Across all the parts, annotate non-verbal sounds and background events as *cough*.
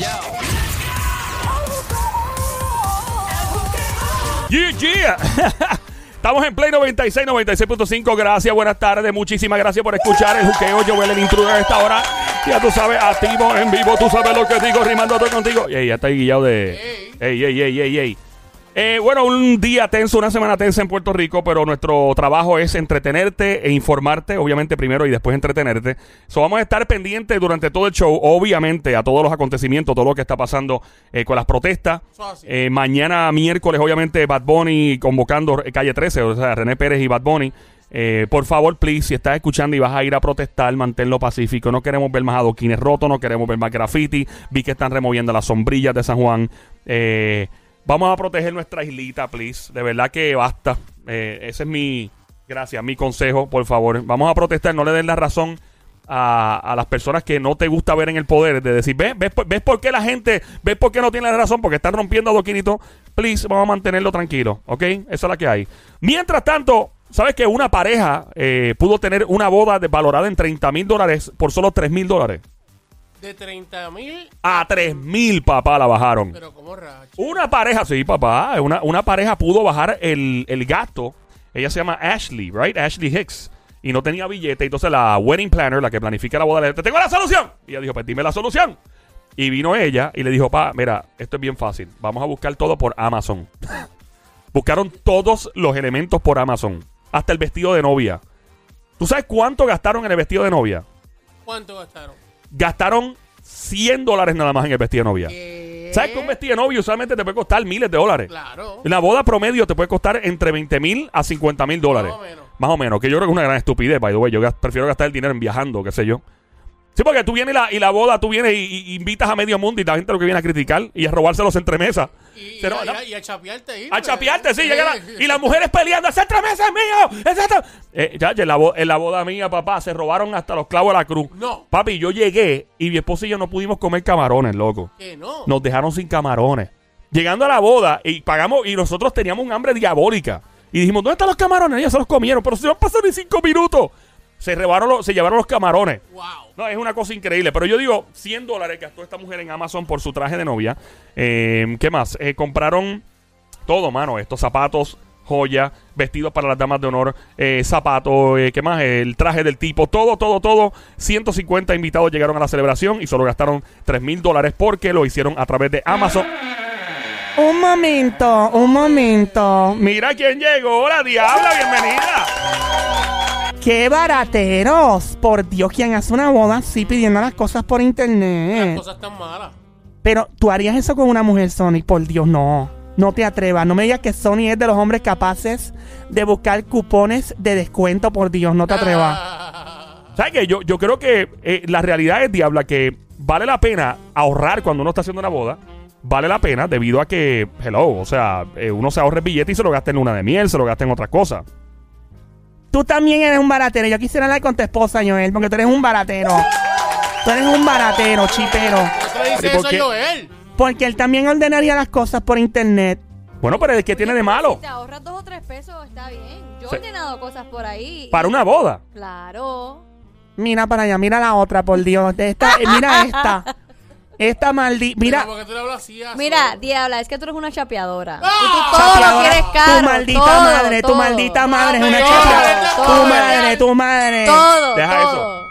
Yeah, yeah. *laughs* Estamos en Play 96, 96.5. Gracias, buenas tardes. Muchísimas gracias por escuchar el juqueo. Yo el intruder a esta hora. Ya tú sabes, activo, en vivo. Tú sabes lo que digo, rimando todo contigo. Ey, ya está guillado de. Ey, ey, ey, ey, ey. Eh, bueno, un día tenso, una semana tensa en Puerto Rico, pero nuestro trabajo es entretenerte e informarte, obviamente primero y después entretenerte. So, vamos a estar pendientes durante todo el show, obviamente, a todos los acontecimientos, todo lo que está pasando eh, con las protestas. Eh, mañana, miércoles, obviamente, Bad Bunny convocando Calle 13, o sea, René Pérez y Bad Bunny. por favor, please, si estás escuchando y vas a ir a protestar, manténlo pacífico. No queremos ver más adoquines rotos, no queremos ver más graffiti. Vi que están removiendo las sombrillas de San Juan. Eh, Vamos a proteger nuestra islita, please. De verdad que basta. Eh, ese es mi, gracias, mi consejo, por favor. Vamos a protestar, no le den la razón a, las personas que no te gusta ver en el poder. De decir, ¿ves, ves, por qué la gente, ves por qué no tiene la razón? Porque están rompiendo a Doquinito. Please, vamos a mantenerlo tranquilo, ¿ok? Esa es la que hay. Mientras tanto, ¿sabes que una pareja eh, pudo tener una boda valorada en 30 mil dólares por solo 3 mil dólares? De 30 mil a 3 mil, papá, la bajaron. Pero como racha. Una pareja, sí, papá. Una, una pareja pudo bajar el, el gasto. Ella se llama Ashley, right? Ashley Hicks. Y no tenía billete. Entonces la wedding planner, la que planifica la boda, le dijo, te tengo la solución. Y ella dijo, pues dime la solución. Y vino ella y le dijo, pa, mira, esto es bien fácil. Vamos a buscar todo por Amazon. *laughs* Buscaron todos los elementos por Amazon. Hasta el vestido de novia. ¿Tú sabes cuánto gastaron en el vestido de novia? ¿Cuánto gastaron? Gastaron 100 dólares nada más en el vestido de novia. ¿Sabes que un vestido de novia usualmente te puede costar miles de dólares? Claro. La boda promedio te puede costar entre 20 mil a 50 mil dólares. Más o menos. Más o menos. Que yo creo que es una gran estupidez, by the way. Yo prefiero gastar el dinero en viajando, qué sé yo. Sí, porque tú vienes y la, y la boda, tú vienes y, invitas a medio mundo y la gente lo que viene a criticar y a robárselos entre mesas. Y, a, chapearte A chapearte, sí. y las mujeres peleando, ¡ese entre mesas es mío! ¡Ese eh, ya, en la, en la boda mía, papá, se robaron hasta los clavos de la cruz. No. Papi, yo llegué y mi esposa y yo no pudimos comer camarones, loco. ¿Qué no? Nos dejaron sin camarones. Llegando a la boda y pagamos y nosotros teníamos un hambre diabólica. Y dijimos, ¿dónde están los camarones? Ellos se los comieron, pero se van pasado ni cinco minutos. Se, robaron se llevaron los camarones. Wow. No, es una cosa increíble. Pero yo digo, 100 dólares gastó esta mujer en Amazon por su traje de novia. Eh, ¿Qué más? Eh, compraron todo, mano. Estos zapatos, joya, vestidos para las damas de honor, eh, zapatos, ¿qué más? El traje del tipo, todo, todo, todo. 150 invitados llegaron a la celebración y solo gastaron 3 mil dólares porque lo hicieron a través de Amazon. Un momento, un momento. Mira quién llegó, la diabla, bienvenida. ¡Qué barateros! Por Dios, ¿quién hace una boda así pidiendo las cosas por internet? Las cosas están malas. Pero tú harías eso con una mujer, Sony. Por Dios, no. No te atrevas. No me digas que Sony es de los hombres capaces de buscar cupones de descuento. Por Dios, no te atrevas. ¿Sabes qué? Yo, yo creo que eh, la realidad es, Diabla, que vale la pena ahorrar cuando uno está haciendo una boda. Vale la pena debido a que, hello, o sea, eh, uno se ahorra el billete y se lo gasta en luna de miel, se lo gasta en otras cosas. Tú también eres un baratero. Yo quisiera hablar con tu esposa, Joel, porque tú eres un baratero. Tú eres un baratero, chipero. ¿Qué dice eso, Joel? Porque él también ordenaría las cosas por internet. Bueno, pero es que tiene de malo? Si te ahorras dos o tres pesos, está bien. Yo he ordenado cosas por ahí. ¿Para una boda? Claro. Mira para allá, mira la otra, por Dios. Esta, mira esta. Esta maldita. Mira. Mira, Diabla, es que tú eres una chapeadora. ¡Ah! Y tú todo lo quieres caro. Tu maldita madre, tu maldita madre es una chapeadora. Tu madre, tu madre. Todo. Deja eso.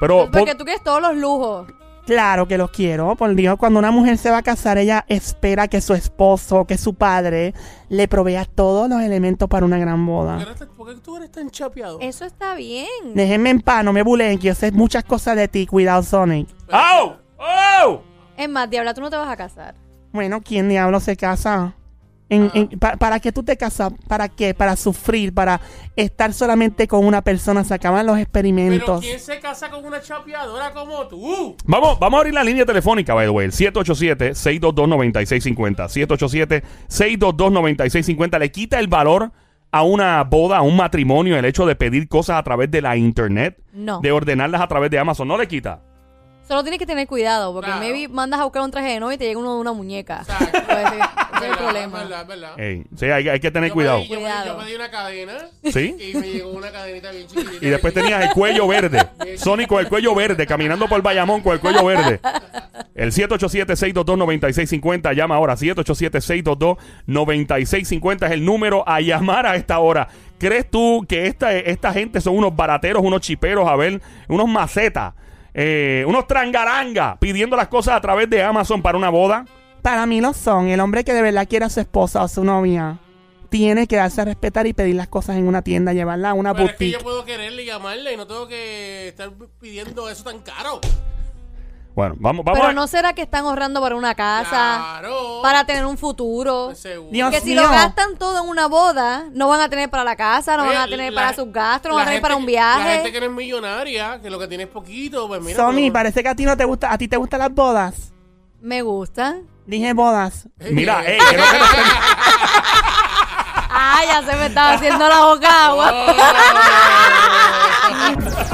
Pero. Porque tú quieres todos los lujos. Claro que los quiero, por Dios. Cuando una mujer se va a casar, ella espera que su esposo, que su padre, le provea todos los elementos para una gran boda. ¿Por qué tú eres tan chapeado? Eso está bien. Déjenme en paz, no me bulen, que yo sé muchas cosas de ti. Cuidado, Sonic. ¡Oh! ¡Oh! Es más, Diabla, tú no te vas a casar. Bueno, ¿quién diablo se casa? Ah. ¿Para qué tú te casas? ¿Para qué? Para sufrir, para estar solamente con una persona. Se acaban los experimentos. ¿Pero quién se casa con una chapeadora como tú? Vamos, vamos a abrir la línea telefónica, by the way. 787-622-9650. 787-622-9650. Le quita el valor a una boda, a un matrimonio, el hecho de pedir cosas a través de la internet. No. De ordenarlas a través de Amazon. No le quita. Solo tienes que tener cuidado, porque maybe mandas a buscar un traje de novia y te llega uno de una muñeca. *laughs* es el problema. verdad, verdad. Ey, sí, hay, hay que tener Yo cuidado. yo, yo pedí una cadena ¿Sí? y me llegó una cadenita bien chiquitita. Y después tenías el cuello verde. *laughs* Sony con el cuello verde, caminando por Bayamón con el cuello verde. El 787-622-9650. Llama ahora. 787-622-9650 es el número a llamar a esta hora. ¿Crees tú que esta, esta gente son unos barateros, unos chiperos, a ver, unos macetas, eh, unos trangaranga, pidiendo las cosas a través de Amazon para una boda? Para mí lo son. El hombre que de verdad quiere a su esposa o a su novia tiene que darse a respetar y pedir las cosas en una tienda, llevarla a una Pero es que boutique. yo puedo quererle y llamarle y no tengo que estar pidiendo eso tan caro. Bueno, vamos, vamos Pero a- no será que están ahorrando para una casa, Claro. para tener un futuro. Seguro. Dios Que si mío. lo gastan todo en una boda, no van a tener para la casa, no Oye, van a tener la- para sus gastos, no van a tener gente para un que- La gente viaje. que no es millonaria, que lo que tiene es poquito, pues mira. Sony, pero- parece que a ti no te gusta, a ti te gustan las bodas. Me gustan. Dije bodas. Mira, *laughs* ey, que no Ah, ya se me estaba haciendo la boca agua. *laughs*